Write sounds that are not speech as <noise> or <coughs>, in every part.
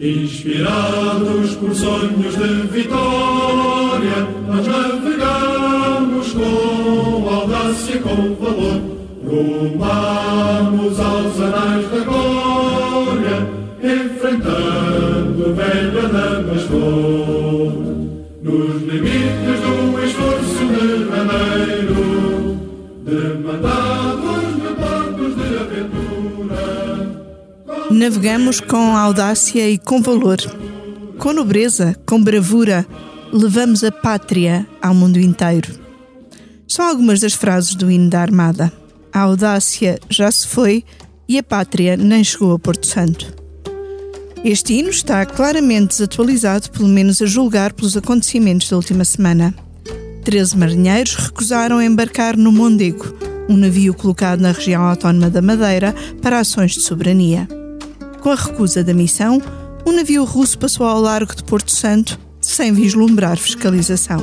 Inspirados por sonhos de vitória, nós navegamos com audácia e com valor. Rumamos aos anais da glória, enfrentando velha damas forte. Nos limites Navegamos com audácia e com valor. Com nobreza, com bravura, levamos a pátria ao mundo inteiro. São algumas das frases do hino da Armada. A audácia já se foi e a pátria nem chegou a Porto Santo. Este hino está claramente desatualizado, pelo menos a julgar pelos acontecimentos da última semana. Treze marinheiros recusaram embarcar no Mondego, um navio colocado na região autónoma da Madeira para ações de soberania. Com a recusa da missão, um navio russo passou ao largo de Porto Santo sem vislumbrar fiscalização.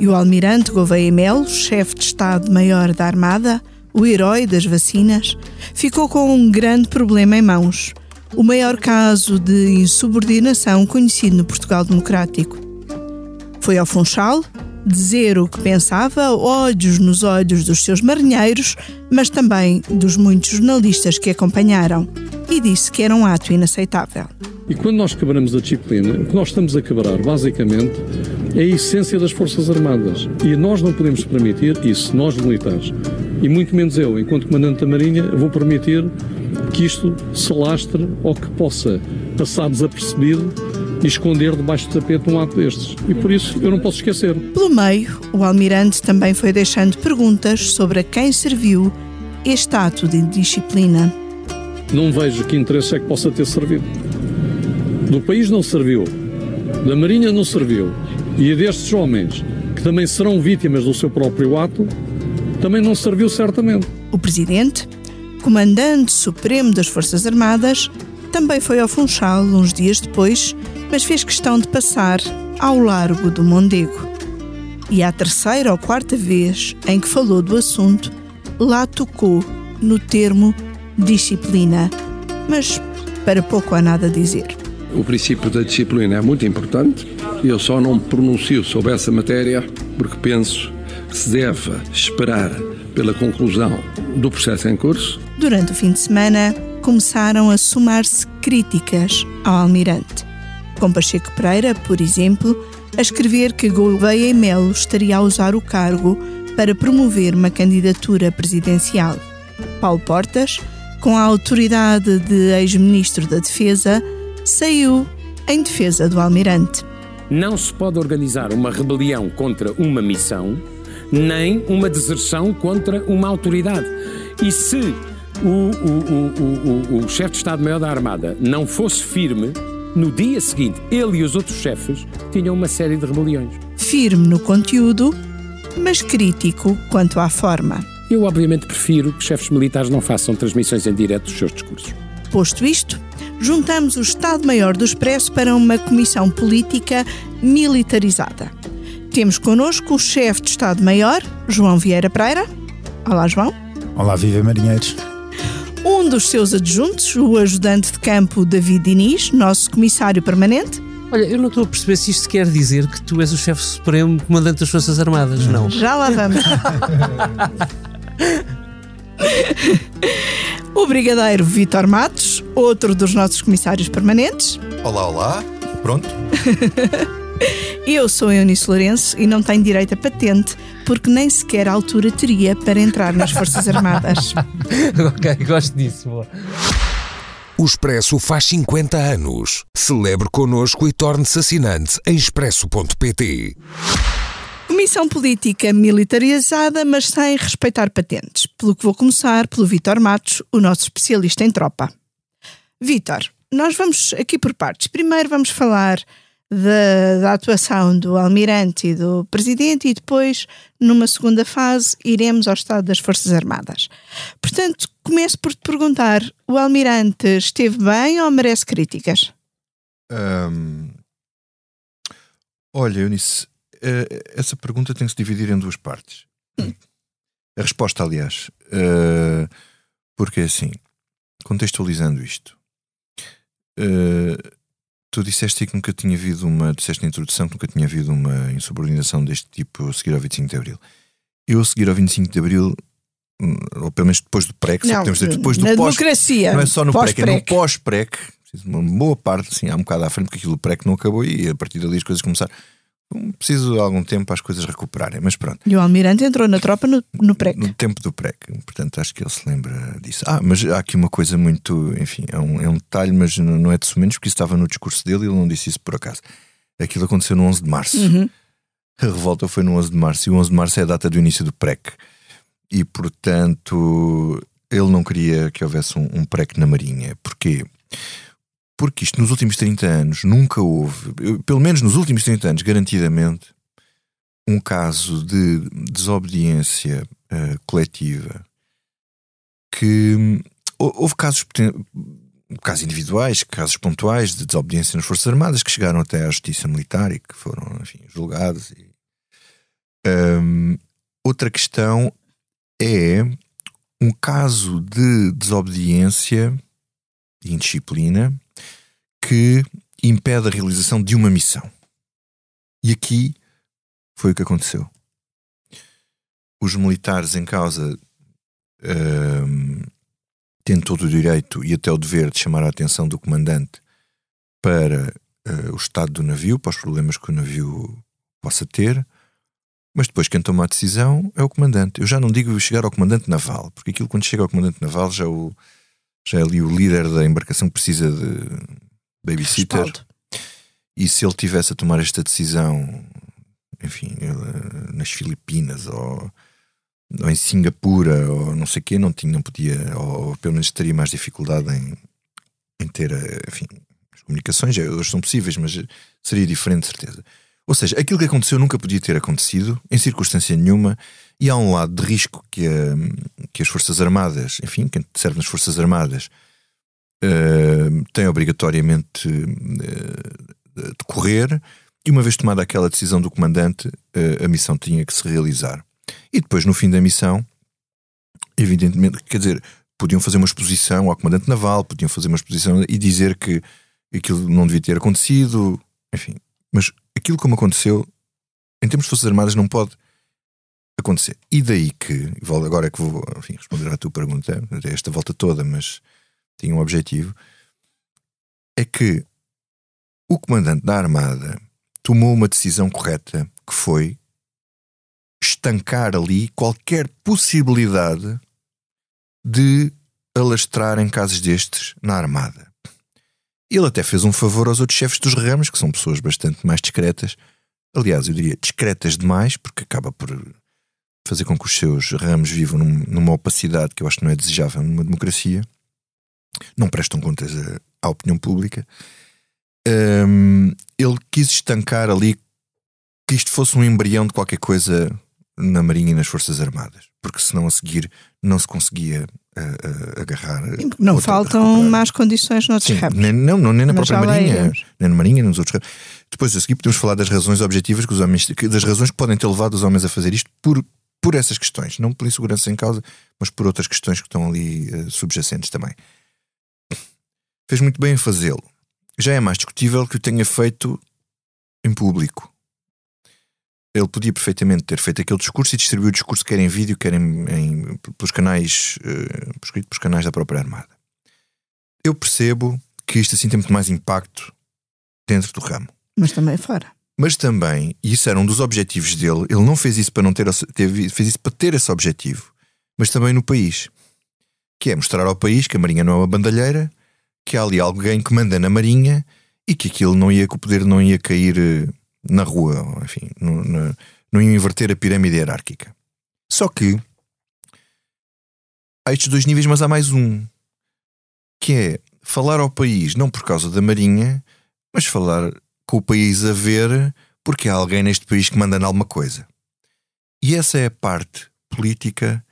E o almirante Gouveia Melo, chefe de Estado-Maior da Armada, o herói das vacinas, ficou com um grande problema em mãos. O maior caso de insubordinação conhecido no Portugal Democrático. Foi ao Funchal dizer o que pensava, ódios nos olhos dos seus marinheiros, mas também dos muitos jornalistas que acompanharam, e disse que era um ato inaceitável. E quando nós quebramos a disciplina, o que nós estamos a quebrar, basicamente, é a essência das Forças Armadas. E nós não podemos permitir isso, nós militares. E muito menos eu, enquanto Comandante da Marinha, vou permitir que isto se lastre ou que possa passar desapercebido e esconder debaixo do tapete um ato destes. E por isso eu não posso esquecer. Pelo meio, o almirante também foi deixando perguntas sobre a quem serviu este ato de disciplina. Não vejo que interesse é que possa ter servido. Do país não serviu, da Marinha não serviu, e destes homens, que também serão vítimas do seu próprio ato, também não serviu certamente. O presidente, comandante supremo das Forças Armadas, também foi ao Funchal uns dias depois, mas fez questão de passar ao largo do Mondego. E à terceira ou quarta vez em que falou do assunto, lá tocou no termo disciplina. Mas para pouco há nada a dizer. O princípio da disciplina é muito importante. Eu só não me pronuncio sobre essa matéria porque penso que se deve esperar pela conclusão do processo em curso. Durante o fim de semana, começaram a somar-se críticas ao almirante. Com Pacheco Pereira, por exemplo, a escrever que Gouveia e Melo estaria a usar o cargo para promover uma candidatura presidencial. Paulo Portas, com a autoridade de ex-ministro da Defesa, saiu em defesa do almirante. Não se pode organizar uma rebelião contra uma missão, nem uma deserção contra uma autoridade. E se o, o, o, o chefe de Estado-Maior da Armada não fosse firme, no dia seguinte, ele e os outros chefes tinham uma série de rebeliões. Firme no conteúdo, mas crítico quanto à forma. Eu, obviamente, prefiro que chefes militares não façam transmissões em direto dos seus discursos. Posto isto, juntamos o Estado-Maior do Expresso para uma comissão política militarizada. Temos connosco o chefe de Estado-Maior, João Vieira Pereira. Olá, João. Olá, viva marinheiros. Um dos seus adjuntos, o ajudante de campo David Diniz, nosso comissário permanente. Olha, eu não estou a perceber se isto quer dizer que tu és o chefe supremo comandante das Forças Armadas, não? Já lá vamos. <laughs> o brigadeiro Vítor Matos, outro dos nossos comissários permanentes. Olá, olá. Pronto? <laughs> Eu sou Eunice Lourenço e não tenho direito a patente porque nem sequer a altura teria para entrar nas Forças Armadas. <laughs> ok, gosto disso. Boa. O Expresso faz 50 anos. Celebre connosco e torne-se assinante em expresso.pt. Comissão política militarizada, mas sem respeitar patentes. Pelo que vou começar pelo Vítor Matos, o nosso especialista em tropa. Vítor, nós vamos aqui por partes. Primeiro vamos falar da, da, atuação do Almirante e do Presidente e depois, numa segunda fase, iremos ao estado das Forças Armadas. Portanto, começo por te perguntar: o Almirante esteve bem ou merece críticas? Hum, olha, Eunice, essa pergunta tem que se dividir em duas partes. A resposta, aliás, uh, porque é assim, contextualizando isto, uh, Tu disseste que nunca tinha havido uma, disseste na introdução que nunca tinha havido uma insubordinação deste tipo a seguir ao 25 de Abril. Eu a seguir ao 25 de Abril, hum, ou pelo menos depois do PREC, Não, podemos dizer depois do na pós, democracia. não é só no PREC, é no pós-PREC. uma boa parte, assim, há um bocado à frente, porque aquilo do PREC não acabou e a partir dali as coisas começaram. Preciso de algum tempo para as coisas recuperarem, mas pronto. E o Almirante entrou na tropa no, no PREC. No tempo do PREC, portanto acho que ele se lembra disso. Ah, mas há aqui uma coisa muito, enfim, é um, é um detalhe, mas não não é de sumenos, porque isso estava no discurso dele e ele não disse isso por acaso. Aquilo aconteceu no 11 de março. Uhum. A revolta foi no 11 de março e o 11 de março é a data do início do PREC. E portanto ele não queria que houvesse um, um PREC na Marinha. Porquê? Porque isto nos últimos 30 anos nunca houve, pelo menos nos últimos 30 anos, garantidamente, um caso de desobediência eh, coletiva que hum, hou- houve casos, casos individuais, casos pontuais de desobediência nas Forças Armadas que chegaram até à Justiça Militar e que foram, enfim, julgados. E, Hum, outra questão é um caso de desobediência e indisciplina que impede a realização de uma missão. E aqui foi o que aconteceu. Os militares em causa hum, têm todo o direito e até o dever de chamar a atenção do comandante para eh, o estado do navio, para os problemas que o navio possa ter, mas depois quem toma a decisão é o comandante. Eu já não digo chegar ao comandante naval, porque aquilo quando chega ao comandante naval já, o, já é ali o líder da embarcação precisa de babysitter. Respaldo. E se ele tivesse a tomar esta decisão, enfim, ele, nas Filipinas ou, ou em Singapura ou não sei o quê, não, tinha, não podia, ou, pelo menos teria mais dificuldade em, em ter, eh, enfim, as comunicações, eh, hoje são possíveis, mas seria diferente, de certeza. Ou seja, aquilo que aconteceu nunca podia ter acontecido, em circunstância nenhuma, e há um lado de risco que, a- que as Forças Armadas, enfim, quem serve nas Forças Armadas, tem obrigatoriamente eh, de correr, e uma vez tomada aquela decisão do comandante, eh, a missão tinha que se realizar. E depois, no fim da missão, evidentemente, quer dizer, podiam fazer uma exposição ao comandante naval, podiam fazer uma exposição e dizer que aquilo não devia ter acontecido, enfim. Mas aquilo como aconteceu, em termos de Forças Armadas, não pode acontecer. E daí que, agora é que vou enfim, responder à tua pergunta, esta volta toda, mas tinha um objetivo, é que o comandante da Armada tomou uma decisão correta que foi estancar ali qualquer possibilidade de alastrar em casos destes na Armada. Ele até fez um favor aos outros chefes dos ramos, que são pessoas bastante mais discretas. Aliás, eu diria discretas demais, porque acaba por fazer com que os seus ramos vivam num- numa opacidade que eu acho que não é desejável numa democracia. Não prestam contas à- opinião pública. Hum, ele quis estancar ali que isto fosse um embrião de qualquer coisa na Marinha e nas Forças Armadas, porque senão a seguir não se conseguia ah, ah, agarrar. Não faltam más condições noutros Sim, nem, não, não, nem na Mas própria Marinha, iremos. nem na Marinha, nem nos outros ramos. Depois a seguir podemos falar das razões objetivas que os homens, das razões que podem ter levado os homens a fazer isto por, por essas questões, não pela insegurança em causa, mas por outras questões que estão ali eh, subjacentes também. Fez muito bem em fazê-lo. Já é mais discutível que o tenha feito em público. Ele podia perfeitamente ter feito aquele discurso e distribuir o discurso quer em vídeo, quer em, em- pelos canais, eh, escrito pelos canais da própria Armada. Eu percebo que isto assim tem muito mais impacto dentro do ramo. Mas também fora. Mas também, e isso era um dos objetivos dele, ele não fez isso para não ter, teve- fez isso para ter esse objetivo, mas também no país. Que é mostrar ao país que a Marinha não é uma bandalheira, que há ali alguém que manda na Marinha e que aquilo não ia, que o poder não ia cair eh, na rua, enfim, na- não ia inverter a pirâmide hierárquica. Só que há estes dois níveis, mas há mais um, que é falar ao país não por causa da Marinha, mas falar com o país a ver porque há alguém neste país que manda em alguma coisa. E essa é a parte política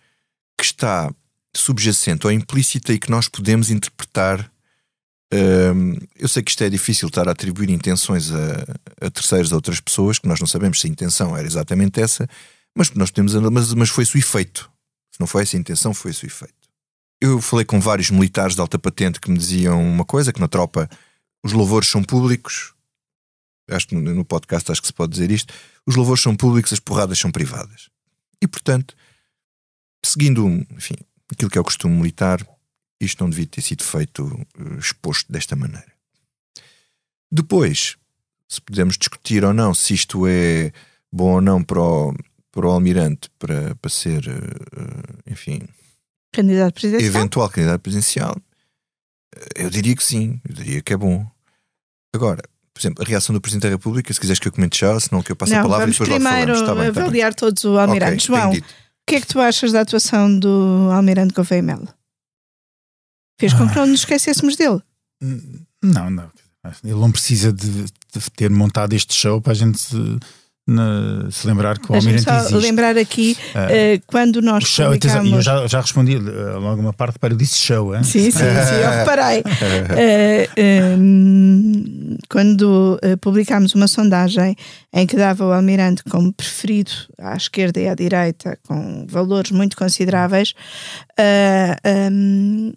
que está subjacente ou implícita e que nós podemos interpretar. Eu sei que isto é difícil estar a atribuir intenções a, a terceiros, a outras pessoas, que nós não sabemos se a intenção era exatamente essa, mas nós podemos. Mas, mas foi-se o efeito. Se não foi essa a intenção, foi-se o efeito. Eu falei com vários militares de alta patente que me diziam uma coisa: que na tropa os louvores são públicos. Acho que no podcast acho que se pode dizer isto. Os louvores são públicos, as porradas são privadas. E portanto, seguindo enfim, aquilo que é o costume militar, isto não devia ter sido feito eh, exposto desta maneira. Depois, se podemos discutir ou não se isto é bom ou não para o, para o almirante para, para ser, eh, enfim, Candidato presidencial. eventual candidato presidencial, eu diria que sim, eu diria que é bom. Agora, por exemplo, a reação do Presidente da República, se quiseres que eu comente já, senão que eu passe a Não, palavra e depois lá primeiro falamos. Está bem, está bem. avaliar todos o Almirante. Ok, João, o que é que tu achas da atuação do Almirante Gouveia Melo? Fez com que não nos esquecêssemos dele. Não, não. Ele não precisa de, de ter montado este show para a gente se, na- se lembrar que o Almirante só existe. lembrar aqui, Ah, eh, quando O nós show, atenção, e eu publicamos... já, já respondi eh, logo uma parte para eu disse show, hein? Sim, sim, sim, eu <laughs> reparei. Eh, eh, quando eh, publicámos uma sondagem em que dava o Almirante como preferido à esquerda e à direita, com valores muito consideráveis, um,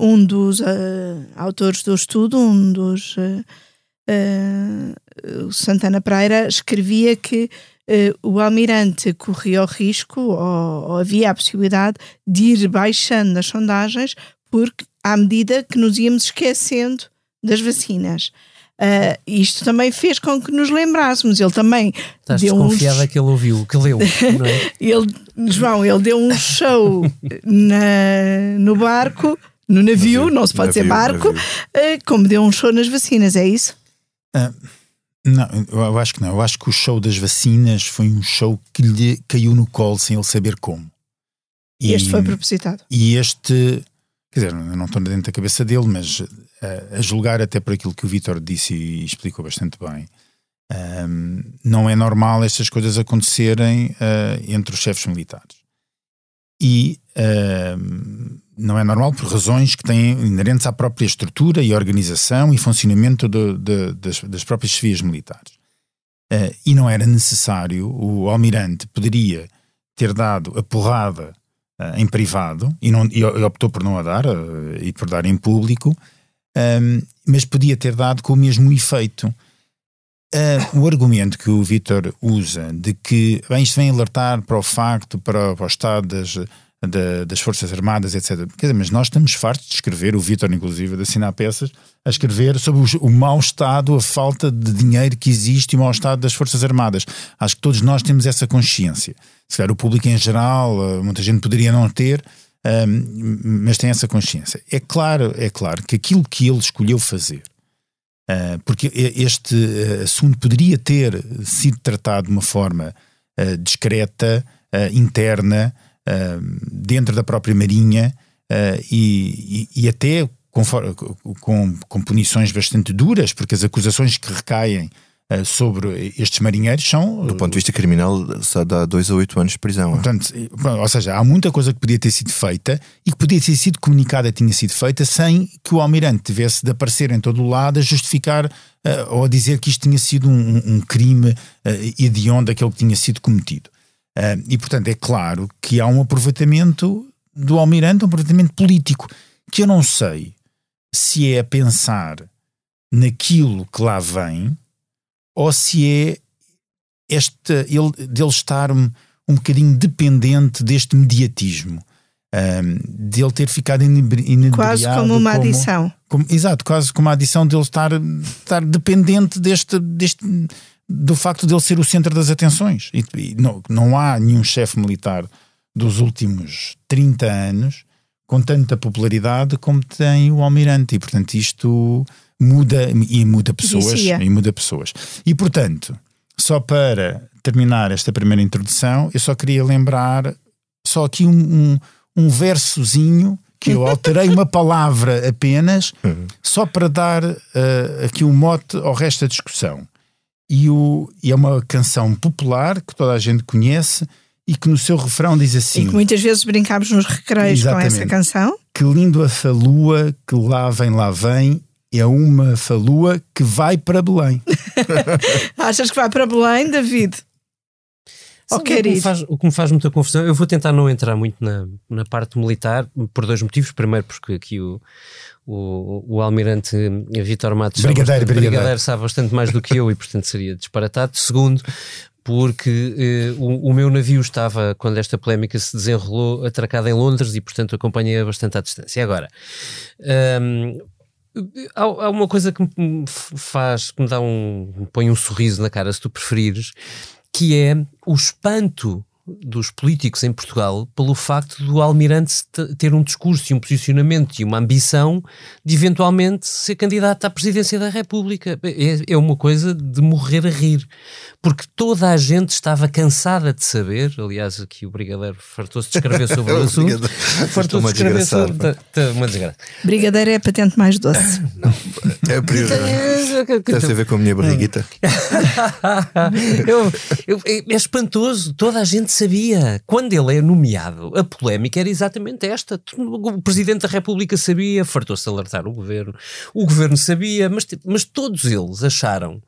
um dos eh, autores do estudo, um dos. eh, o Santana Pereira escrevia que o Almirante corria o risco, ou, ou havia a possibilidade, de ir baixando nas sondagens, porque à medida que nos íamos esquecendo das vacinas. Ah, isto também fez com que nos lembrássemos. Ele também Estás deu uns, desconfiada que ele ouviu, que leu, não é? <laughs> ele, João, ele deu um show na, no barco, no navio, Navio, não se pode dizer navio, barco, navio. eh, como deu um show nas vacinas, é isso? Ah, não, eu acho que não. Eu acho que o show das vacinas foi um show que lhe caiu no colo sem ele saber como. E este foi propositado. E este, quer dizer, eu não estou dentro da cabeça dele, mas eh, a julgar até por aquilo que o Vítor disse e explicou bastante bem, ahm, não é normal estas coisas acontecerem eh, entre os chefes militares. E ahm, não é normal por razões que têm inerentes à própria estrutura e organização e funcionamento do- de- das, das próprias chefias militares. Eh, e não era necessário, o almirante poderia ter dado a porrada eh, em privado e, não, e optou por não a dar eh, e por dar em público, ehm, mas podia ter dado com o mesmo efeito. O argumento que o Vítor usa de que bem, isto vem alertar para o facto, para, para o estado das, da- das Forças Armadas, etc. Quer dizer, mas nós estamos fartos de escrever, o Vítor, inclusive, de assinar peças, a escrever sobre os- o mau estado, a falta de dinheiro que existe e o mau estado das Forças Armadas. Acho que todos nós temos essa consciência. Se calhar o público em geral, eh, muita gente poderia não ter, ehm, mas tem essa consciência. É claro, é claro que aquilo que ele escolheu fazer, eh, porque este eh, assunto poderia ter sido tratado de uma forma eh, discreta, interna, dentro da própria Marinha eh, e, e- e até com, com, com punições bastante duras, porque as acusações que recaem eh, sobre estes marinheiros são. Do ponto de vista criminal, só dá dois a oito anos de prisão. Portanto, eh, ou seja, há muita coisa que podia ter sido feita e que podia ter sido comunicada, tinha sido feita, sem que o almirante tivesse de aparecer em todo o lado a justificar eh, ou a dizer que isto tinha sido um, um- um crime uh, hediondo aquele que tinha sido cometido. E, portanto, é claro que há um aproveitamento do almirante, um aproveitamento político, que eu não sei se é a pensar naquilo que lá vem ou se é este, ele, dele estar um, um bocadinho dependente deste mediatismo. Um, de ele ter ficado inebri- inebriado Quase como uma adição. como- exato, quase como a adição dele estar, estar dependente deste, deste do facto de ele ser o centro das atenções. E, e não, não há nenhum chefe militar dos últimos 30 anos com tanta popularidade como tem o Almirante. E portanto isto muda e muda pessoas. Vicia. E muda pessoas. E portanto, só para terminar esta primeira introdução, eu só queria lembrar só aqui um, um, um versozinho que eu alterei uma <laughs> palavra apenas, só para dar eh, aqui um mote ao resto da discussão. E, o, e é uma canção popular que toda a gente conhece e que no seu refrão diz assim: E que muitas vezes brincámos nos recreios com essa canção. Que lindo a falua que lá vem, lá vem, é uma falua que vai para Belém. <laughs> Achas que vai para Belém, David? Ou quer o, que me ir? faz, o que me faz muita confusão, eu vou tentar não entrar muito na, na parte militar, por dois motivos. Primeiro, porque aqui o, o, o almirante Vitor Matos sabe Brigadeiro, bastante, brigadeiro. sabe bastante mais do que eu e, portanto, seria disparatado. Segundo, porque eh, o, o meu navio estava, quando esta polémica se desenrolou, atracado em Londres e, portanto, acompanhei-a bastante à distância. Agora, hum, há, há uma coisa que me faz, que me dá um, me põe um sorriso na cara, se tu preferires, que é o espanto dos políticos em Portugal pelo facto do almirante te- ter um discurso e um posicionamento e uma ambição de eventualmente ser candidato à presidência da República. É, é uma coisa de morrer a rir, porque toda a gente estava cansada de saber, aliás aqui o Brigadeiro fartou-se de escrever <laughs> sobre o assunto, fartou-se de escrever sobre... tá- tá uma desgraça. Brigadeiro é a patente mais doce. <laughs> É a prioridade. Deve a ver com a minha barriguita. <laughs> Eu- eu- é espantoso, toda a gente sabia. Quando ele é nomeado, a polémica era exatamente esta. O Presidente da República sabia, fartou-se alertar o governo, o governo sabia, mas, mas todos eles acharam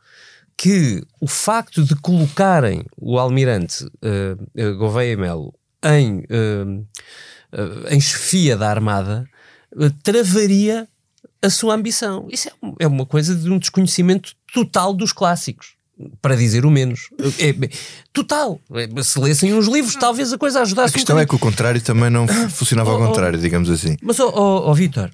que o facto de colocarem o almirante eh, Gouveia Melo em, eh, eh, em chefia da Armada eh, travaria a sua ambição. Isso é, é uma coisa de um desconhecimento total dos clássicos. Para dizer o menos. É, é- total. É, se lessem uns livros, talvez a coisa A ajudasse um questão é bocadinho. que o contrário também não funcionava ao Oh, oh. contrário, digamos assim. Mas, ó ó, ó, Vítor,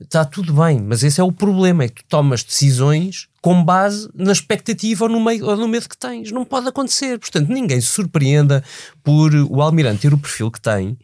está tudo bem, mas esse é o problema: é que tu tomas decisões com base na expectativa ou no, meio, ou no medo que tens. Não pode acontecer. Portanto, ninguém se surpreenda por o Almirante ter o perfil que tem.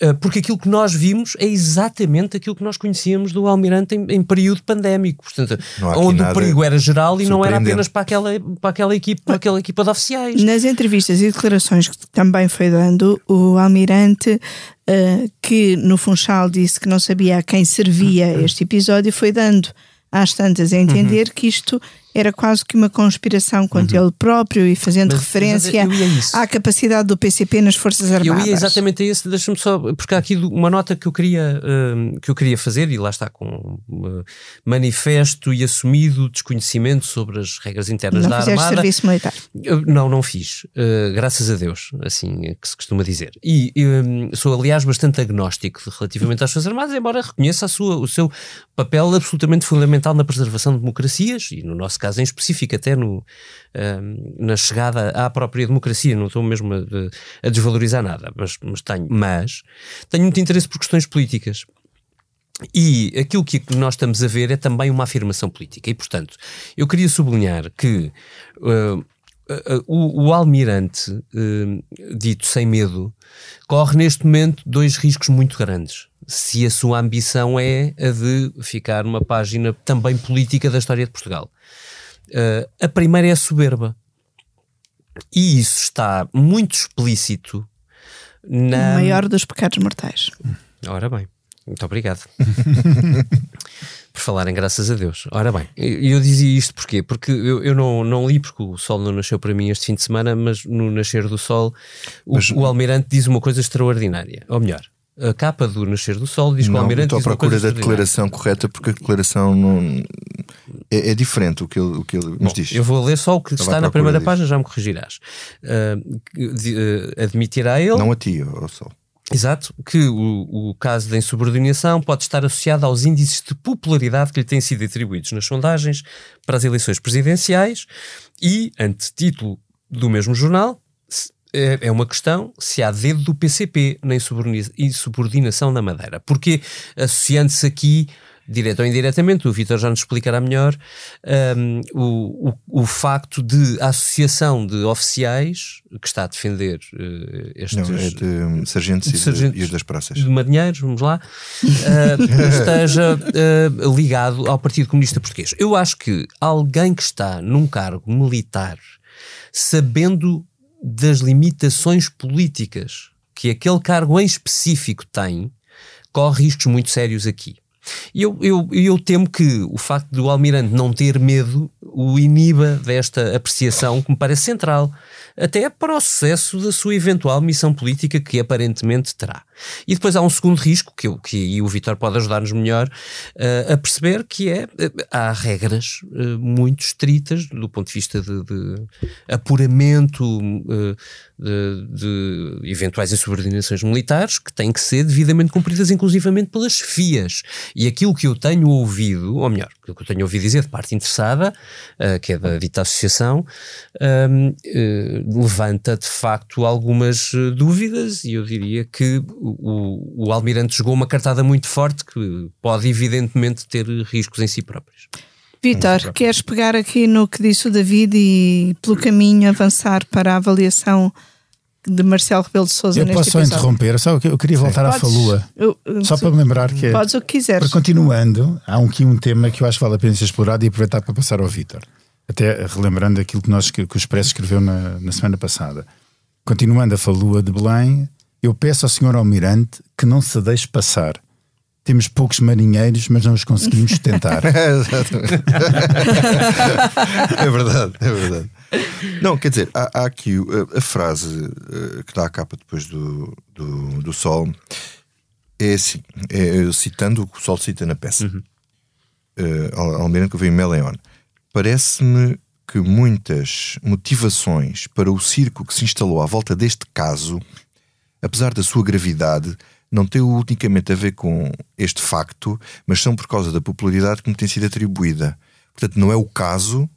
Eh, Porque aquilo que nós vimos é exatamente aquilo que nós conhecíamos do Almirante em, em período pandémico, portanto, onde o perigo era geral e não era apenas para aquela, para aquela, equipe, para aquela equipa de oficiais. Nas entrevistas e declarações que também foi dando, o almirante, eh, que no Funchal disse que não sabia a quem servia este episódio, foi dando às tantas a entender que isto era quase que uma conspiração contra ele próprio e fazendo Mas, referência mas eu isso. à capacidade do PCP nas Forças Eu Armadas. ia exatamente a esse, deixa-me só, porque há aqui uma nota que eu queria, hum, que eu queria fazer, e lá está com um, manifesto e assumido desconhecimento sobre as regras internas Não da Armada. serviço militar. Eu- Não, não fiz, uh, graças a Deus, assim é que se costuma dizer. E hum, sou, aliás, bastante agnóstico relativamente às Forças Armadas, embora reconheça a sua, o seu papel absolutamente fundamental na preservação de democracias, e no nosso caso em específico, até no, na chegada à própria democracia. Não estou mesmo a, a desvalorizar nada, mas, mas tenho. Mas tenho muito interesse por questões políticas. E aquilo que nós estamos a ver é também uma afirmação política. E, portanto, eu queria sublinhar que uh, uh, uh, o, o almirante, dito sem medo, corre neste momento dois riscos muito grandes. Se a sua ambição é a de ficar numa página também política da história de Portugal. Uh, a primeira é a soberba. E isso está muito explícito na. O maior dos pecados mortais. Ora bem, muito obrigado. <laughs> Por falarem graças a Deus. Ora bem, e eu dizia isto porquê? Porque eu, eu não, não li, porque o sol não nasceu para mim este fim de semana, mas no nascer do sol, o, Mas- o Almirante diz uma coisa extraordinária. Ou melhor, a capa do nascer do sol diz que o Não, Almirante estou à procura da declaração correta porque a declaração não é, é diferente o que ele, o que ele nos Bom, diz. eu vou ler só o que Estava está na primeira disso. página, já me corrigirás. De- ah, admitirá ele. Não a ti, ó Sol. Exato, que o, o caso da insubordinação pode estar associado aos índices de popularidade que lhe têm sido atribuídos nas sondagens para as eleições presidenciais e, ante título do mesmo jornal, é é uma questão se há dedo do PCP na insubordina- insubordinação na Madeira. Porque associando-se aqui, direto ou indiretamente, o Vítor já nos explicará melhor, hum, o, o, o facto de a associação de oficiais que está a defender eh, estes Não, é de sargentos, e, de- sargentos e os das praças. de marinheiros, vamos lá, uh, <laughs> esteja uh, ligado ao Partido Comunista Português. Eu acho que alguém que está num cargo militar, sabendo das limitações políticas que aquele cargo em específico tem, corre riscos muito sérios aqui. E eu, eu, eu temo que o facto do Almirante não ter medo o iniba desta apreciação que me parece central, até para o sucesso da sua eventual missão política que aparentemente terá. E depois há um segundo risco, que, eu, que e o Vitor pode ajudar-nos melhor uh, a perceber, que é, uh, há regras uh, muito estritas do ponto de vista de, de apuramento de, de, eventuais insubordinações militares que têm que ser devidamente cumpridas, inclusivamente pelas FIAs. E aquilo que eu tenho ouvido, ou melhor, aquilo que eu tenho ouvido dizer de parte interessada, que é da dita associação, um, levanta de facto algumas dúvidas e eu diria que o, o Almirante jogou uma cartada muito forte que pode, evidentemente, ter riscos em si próprios. Vitor, queres pegar aqui no que disse o David e, pelo caminho, avançar para a avaliação de Marcelo Rebelo de Souza Eu neste posso só interromper, só que eu queria voltar à Podes- falua. eu- eu- Só para me lembrar que é- Podes o que quiseres. Para continuando, há um- aqui um tema que eu acho que vale a pena ser explorado e aproveitar para passar ao Vítor. Até relembrando aquilo que, nós, que o Expresso escreveu na, na semana passada. Continuando a falua de Belém, eu peço ao Sr. Almirante que não se deixe passar. Temos poucos marinheiros, mas não os conseguimos. <laughs> <laughs> Exatamente. <laughs> é verdade, é verdade. Não, quer dizer, há, há aqui uh, a, frase uh, que dá a capa depois do, do, do Sol. É assim, é, eu citando o que o Sol cita na peça. Uh, Al- Almirante Gouveia Meleon. Parece-me que muitas motivações para o circo que se instalou à volta deste caso, apesar da sua gravidade, não têm unicamente a ver com este facto, mas são por causa da popularidade que me tem sido atribuída. Portanto, não é o caso,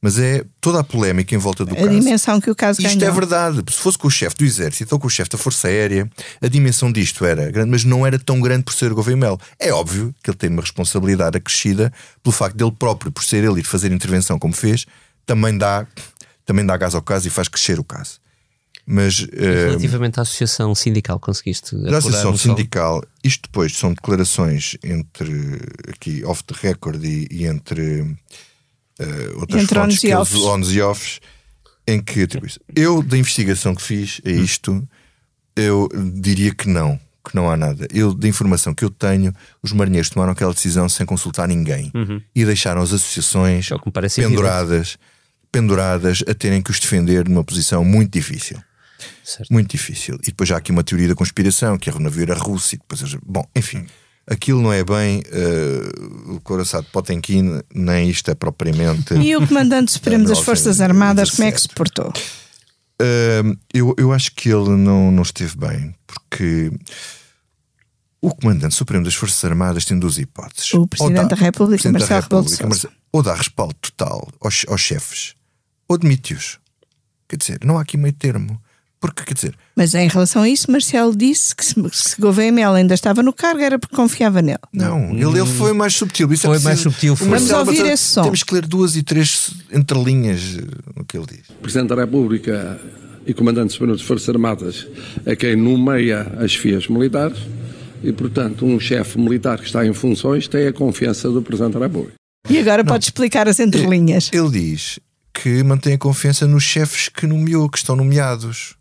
mas é toda a polémica em volta do A caso. dimensão que o caso Isto ganhou. é verdade. Se fosse com o chefe do exército ou com o chefe da Força Aérea, a dimensão disto era grande, mas não era tão grande por ser Gouveia Mel. É óbvio que ele tem uma responsabilidade acrescida pelo facto dele próprio, por ser ele ir fazer intervenção como fez, também dá, também dá gás ao caso e faz crescer o caso. Mas eh, Relativamente à associação sindical, conseguiste da apurar Associação? Sindical, isto depois são declarações entre aqui off the record e, e entre eh, outras Entre fontes e que eles- offs. ons e offs, em que atribui isso. Eu, da investigação que fiz a isto, eu diria que não, que não há nada. Eu, da informação que eu tenho, os marinheiros tomaram aquela decisão sem consultar ninguém e deixaram as associações É penduradas, penduradas a terem que os defender numa posição muito difícil. Certo. Muito difícil. E depois já há aqui uma teoria da conspiração, que é o navio era russo e depois. Bom, enfim, aquilo não é bem eh, o coraçado de Potemkin, nem isto é propriamente. E o Comandante Supremo das Forças Armadas, como é que se portou? Uh, eu, eu acho que ele não, não esteve bem, porque o Comandante Supremo das Forças Armadas tem duas hipóteses. O Presidente Ou da República, Presidente da Marcelo de República, Sousa. Marce- ou dá respaldo total aos, aos chefes, ou demite-os. Quer dizer, não há aqui meio termo. Porque, quer dizer, Mas em relação a isso, Marcelo disse que se, se Gouveia Mel ainda estava no cargo era porque confiava nele. não, ele, ele foi mais subtil. Isso é Foi preciso- mais subtil, foi. Marcelo Vamos ouvir esse som. Temos que ler duas e três entrelinhas eh, no que ele diz. Presidente da República e Comandante Supremo das Forças Armadas a quem nomeia as FIAs militares e, portanto, um chefe militar que está em funções tem a confiança do Presidente da República. E agora pode explicar as entrelinhas. Ele diz que mantém a confiança nos chefes que nomeou, que estão nomeados.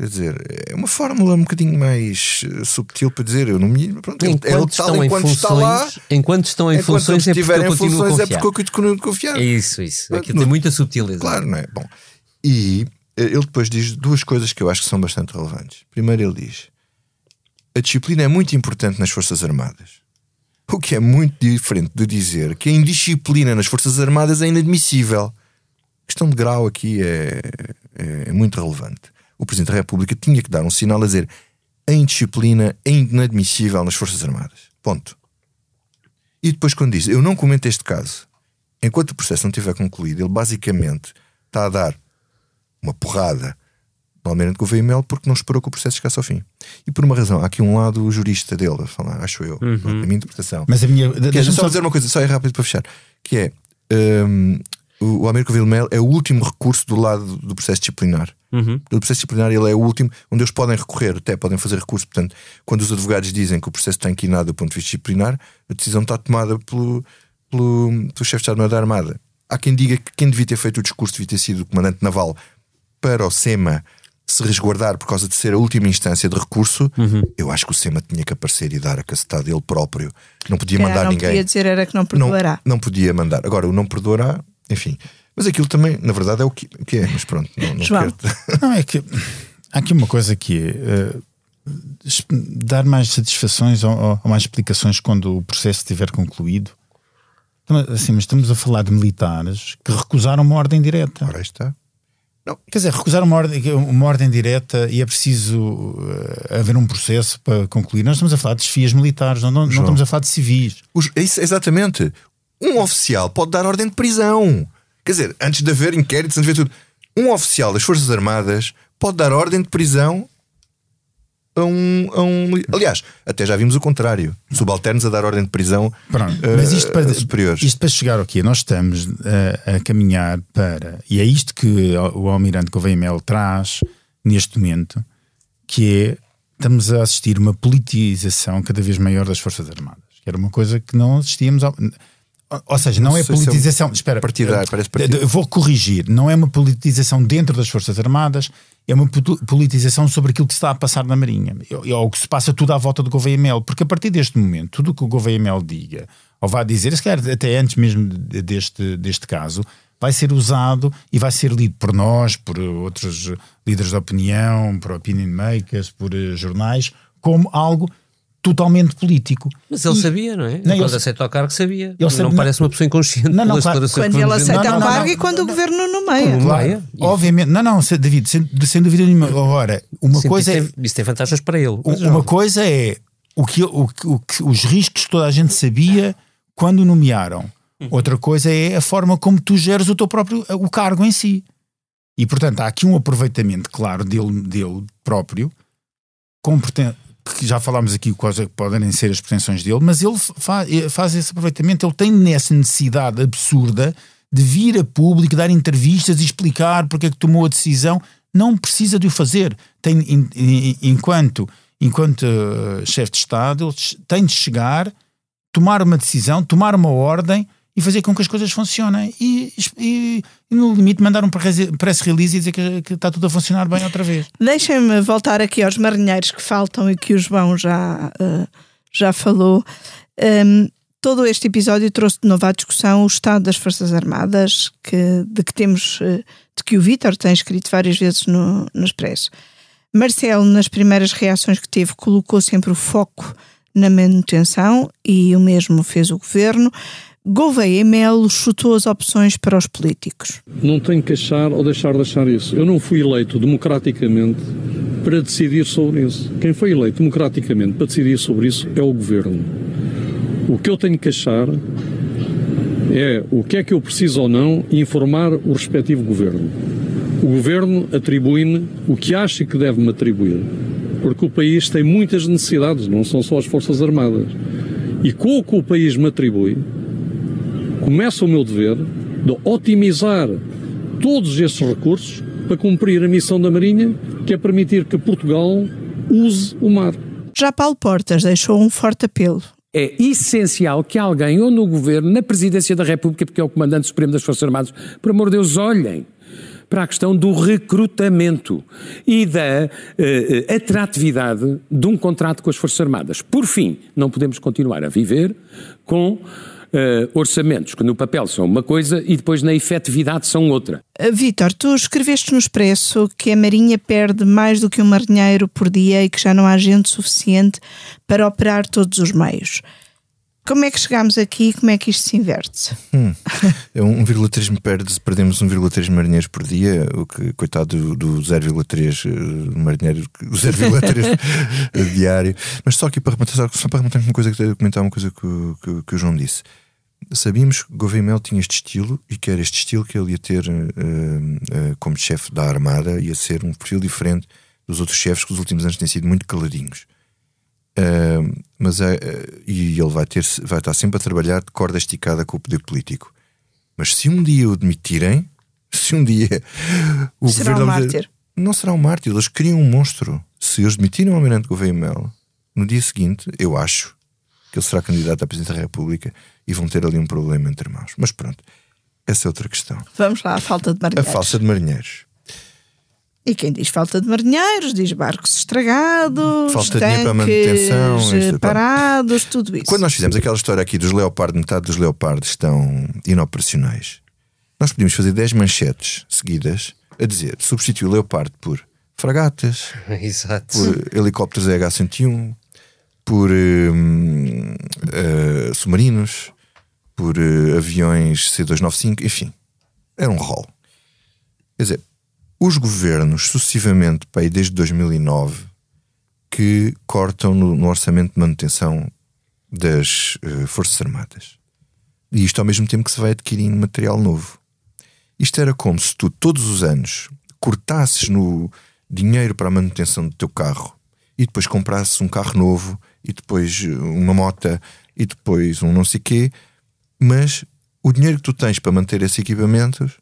Quer dizer, é uma fórmula um bocadinho mais eh, subtil para dizer eu nomeei. Pronto, ele- ele Enquanto tal estão em enquanto está lá. funções, enquanto estão em enquanto funções é porque eu em funções é confiar. porque eu continuo confiar. É isso, isso. Pronto, Aquilo tem muita subtileza. Claro, não é? Bom, e eh, ele depois diz duas coisas que eu acho que são bastante relevantes. Primeiro, ele diz: a disciplina é muito importante nas Forças Armadas. O que é muito diferente de dizer que a indisciplina nas Forças Armadas é inadmissível. A questão de grau aqui é, é, é muito relevante. O Presidente da República tinha que dar um sinal a dizer a indisciplina é inadmissível nas Forças Armadas. Ponto. E depois, quando diz eu não comento este caso, enquanto o processo não estiver concluído, ele basicamente está a dar uma porrada no Almirante Gouveia e Mel porque não esperou que o processo chegasse ao fim. E por uma razão, há aqui um lado jurista dele a falar, acho eu, pronto, a minha interpretação. Mas a minha. Que é, deixa-me só dizer uma coisa, só é rápido para fechar, que é hum, o, o Almirante Gouveia e Mel é o último recurso do lado do processo disciplinar. Do processo disciplinar ele é o último onde eles podem recorrer, até podem fazer recurso. Portanto, quando os advogados dizem que o processo está inquinado do ponto de vista disciplinar, a decisão está tomada pelo, pelo, pelo chefe de Estado-Maior da Armada. Há quem diga que quem devia ter feito o discurso devia ter sido o comandante naval para o SEMA se resguardar por causa de ser a última instância de recurso, Uhum. eu acho que o SEMA tinha que aparecer e dar a cacetada dele próprio. Não podia mandar não ninguém. podia dizer era que não não, perdoará. não podia mandar. Agora, o não perdoará, enfim. Mas aquilo também, na verdade, é o que, que é. Mas pronto, não, não João. quero- <laughs> Não, é que há aqui uma coisa que é es- dar mais satisfações ou, ou mais explicações quando o processo estiver concluído. Então, Assim, mas estamos a falar de militares que recusaram uma ordem direta. Ora, está. Quer dizer, recusaram uma ordem, uma ordem direta e é preciso eh, haver um processo para concluir. Nós estamos a falar de desfias militares, não, não, não estamos a falar de civis. Os- é isso, exatamente. Um oficial pode dar ordem de prisão. Quer dizer, antes de haver inquéritos, antes de haver tudo. Um oficial das Forças Armadas pode dar ordem de prisão a um. A um aliás, até já vimos o contrário. Subalternos a dar ordem de prisão Pronto, eh, mas isto para, a superiores. isto para chegar aqui, nós estamos a, a caminhar para, e é isto que o Almirante Gouveia Mel traz neste momento, que é estamos a assistir uma politização cada vez maior das Forças Armadas, que era uma coisa que não assistíamos ao, ou seja, não, Não é é politização. espera, partidário, parece partidário. eu vou corrigir. Não é uma politização dentro das Forças Armadas, é uma poli- politização sobre aquilo que se está a passar na Marinha. Ou, que se passa tudo à volta do Gouveia Mel. Porque a partir deste momento, tudo o que o Gouveia Mel diga, ou vá dizer, se calhar até antes mesmo de- deste, deste caso, vai ser usado e vai ser lido por nós, por outros líderes de opinião, por opinion makers, por eh, jornais, como algo totalmente político. Mas ele E- sabia, não é? Não, Quando ele- aceitou a cargo, sabia. Ele não sabe- parece uma pessoa inconsciente. Não, não, claro. Quando que ele aceita. Não, o não, cargo não, e quando o não, governo nomeia. Claro, Maia. obviamente, não, não, David, sem, de- sem dúvida nenhuma. Agora, uma Sim, coisa isso, é. tem, isso tem vantagens para ele. Uma não. coisa é o que, o, o que- os riscos que toda a gente sabia quando o nomearam. Outra coisa é a forma como tu geres o teu próprio o cargo em si. E portanto há aqui um aproveitamento claro dele, dele próprio, com preten- que já falámos aqui quais podem ser as pretensões dele, mas ele fa- eh, faz esse aproveitamento, ele tem nessa necessidade absurda de vir a público, dar entrevistas e explicar porque é que tomou a decisão. Não precisa de o fazer. Tem, in- in- enquanto enquanto eh, chefe de Estado, ele tem de chegar, tomar uma decisão, tomar uma ordem e fazer com que as coisas funcionem. E, e- e, no limite, mandar um press release e dizer que, que está tudo a funcionar bem outra vez. <laughs> Deixem-me voltar aqui aos marinheiros que faltam e que o João já, eh, já falou. Um, todo este episódio trouxe de novo à discussão o estado das Forças Armadas, que, de que temos, eh, de que o Vítor tem escrito várias vezes no, no Expresso. Marcelo, nas primeiras reações que teve, colocou sempre o foco na manutenção e o mesmo fez o governo. Gouveia Melo chutou as opções para os políticos. Não tenho que achar ou deixar de achar isso. Eu não fui eleito democraticamente para decidir sobre isso. Quem foi eleito democraticamente para decidir sobre isso é o governo. O que eu tenho que achar é o que é que eu preciso ou não informar o respectivo governo. O governo atribui-me o que acha que deve-me atribuir. Porque o país tem muitas necessidades, não são só as Forças Armadas. E com o que o país me atribui, começa o meu dever de otimizar todos estes recursos para cumprir a missão da Marinha, que é permitir que Portugal use o mar. Já Paulo Portas deixou um forte apelo. É essencial que alguém, ou no governo, na presidência da República, porque é o comandante supremo das Forças Armadas, por amor de Deus, olhem para a questão do recrutamento e da eh, atratividade de um contrato com as Forças Armadas. Por fim, não podemos continuar a viver com eh, orçamentos que no papel são uma coisa e depois na efetividade são outra. Uh, Vítor, tu escreveste no Expresso que a Marinha perde mais do que um marinheiro por dia e que já não há gente suficiente para operar todos os meios. Como é que chegamos aqui e como é que isto se inverte? Hum. É um 1,3 perde perdemos 1,3 marinheiros por dia, o que, coitado do, do 0,3 eh, marinheiro, o 0,3 <laughs> diário. Mas só aqui para rematar, só, para rematar uma coisa, que- comentar uma coisa que, o- que, que o João disse. Sabíamos que Gouveia Mel tinha este estilo e que era este estilo que ele ia ter eh, eh, como chefe da Armada, ia ser um perfil diferente dos outros chefes que os últimos anos têm sido muito caladinhos. Uh, mas é, uh, e ele vai ter vai estar sempre a trabalhar de corda esticada com o poder político. Mas se um dia o demitirem, <laughs> se um dia o Será governo um mártir. não será um mártir, eles criam um monstro. Se eles demitirem o Almirante Gouveia Mel, no dia seguinte, eu acho que ele será candidato a Presidente da República e vão ter ali um problema entre mãos. Mas pronto, essa é outra questão. Vamos lá, a falta de A marinheiros. falsa de marinheiros. E quem diz falta de marinheiros, diz barcos estragados, Falta de para manutenção, isto, parados, tudo isso. Quando nós fizemos aquela história aqui dos leopardos, metade dos leopardos estão inoperacionais, nós podíamos fazer 10 manchetes seguidas a dizer substitui o leopardo por fragatas, <laughs> Exato. por helicópteros EH-101, por hum, eh, submarinos, por eh, aviões C-295, enfim, era um rol. Quer dizer, os governos, sucessivamente, pá, aí desde 2009, que cortam no, no orçamento de manutenção das eh, Forças Armadas. E isto ao mesmo tempo que se vai adquirindo material novo. Isto era como se tu, todos os anos, cortasses no dinheiro para a manutenção do teu carro e depois comprasses um carro novo e depois eh, uma mota e depois um não sei quê, mas o dinheiro que tu tens para manter esses equipamentos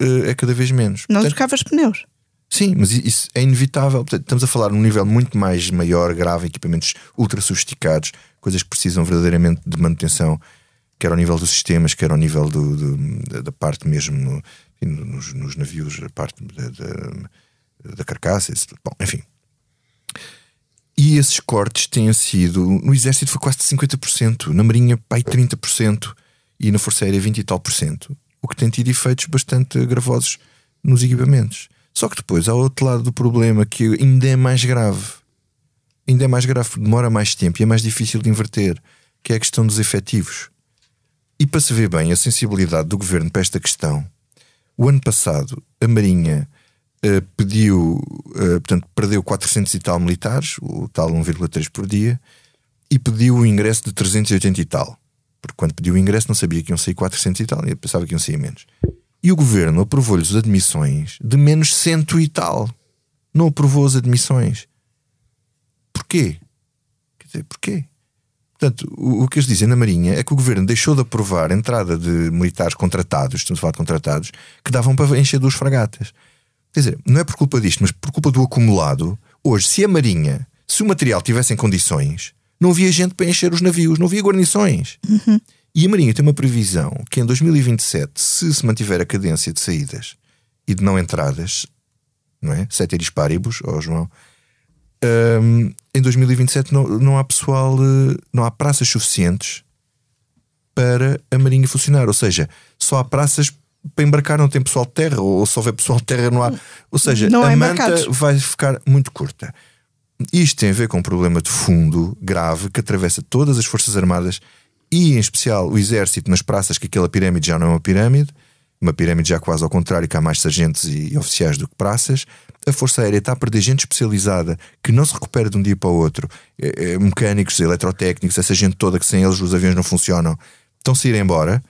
eh, é cada vez menos. Não Portanto, trocavas pneus. Sim, mas isso é inevitável. Portanto, estamos a falar num nível muito mais maior, grave, equipamentos ultra sofisticados, coisas que precisam verdadeiramente de manutenção, quer ao nível dos sistemas, quer ao nível do- do- da, parte mesmo enfim, nos, nos navios, a parte da, da, da carcaça, tudo. Bom, enfim. E esses cortes têm sido. No Exército foi quase de 50%, na Marinha, pai, 30%, e na Força Aérea, 20 e tal por cento. O que tem tido efeitos bastante gravosos nos equipamentos. Só que depois há outro lado do problema que ainda é mais grave. Ainda é mais grave, demora mais tempo e é mais difícil de inverter, que é a questão dos efetivos. E para se ver bem a sensibilidade do governo para esta questão, o ano passado a Marinha eh, pediu, eh, portanto, perdeu 400 e tal militares, o tal 1,3 por dia, e pediu o ingresso de 380 e tal. Porque quando pediu o ingresso não sabia que iam sair 400 e tal, e pensava que iam sair menos. E o governo aprovou-lhes admissões de menos cento e tal. Não aprovou as admissões. Porquê? Quer dizer, porquê? Portanto, o, o que eles dizem na Marinha é que o governo deixou de aprovar a entrada de militares contratados, estamos a falar de contratados, que davam para encher duas fragatas. Quer dizer, não é por culpa disto, mas por culpa do acumulado. Hoje, se a Marinha, se o material tivesse em condições, não havia gente para encher os navios, não havia guarnições. E a Marinha tem uma previsão que em 2027, se se mantiver a cadência de saídas e de não entradas, não é? Ceteris paribus, ó João, hum, em 2027 não, não há pessoal, eh, não há praças suficientes para a Marinha funcionar. Ou seja, só há praças para embarcar, não tem pessoal de terra, ou se houver pessoal de terra, não há. Ou seja, Não a manta embarcados. vai ficar muito curta. Isto tem a ver com um problema de fundo grave que atravessa todas as Forças Armadas e, em especial, o Exército nas praças, que aquela pirâmide já não é uma pirâmide, uma pirâmide já quase ao contrário, que há mais sargentos e oficiais do que praças. A Força Aérea está a perder gente especializada que não se recupera de um dia para o outro. É, é, mecânicos, eletrotécnicos, essa gente toda que sem eles os aviões não funcionam, estão-se a ir embora.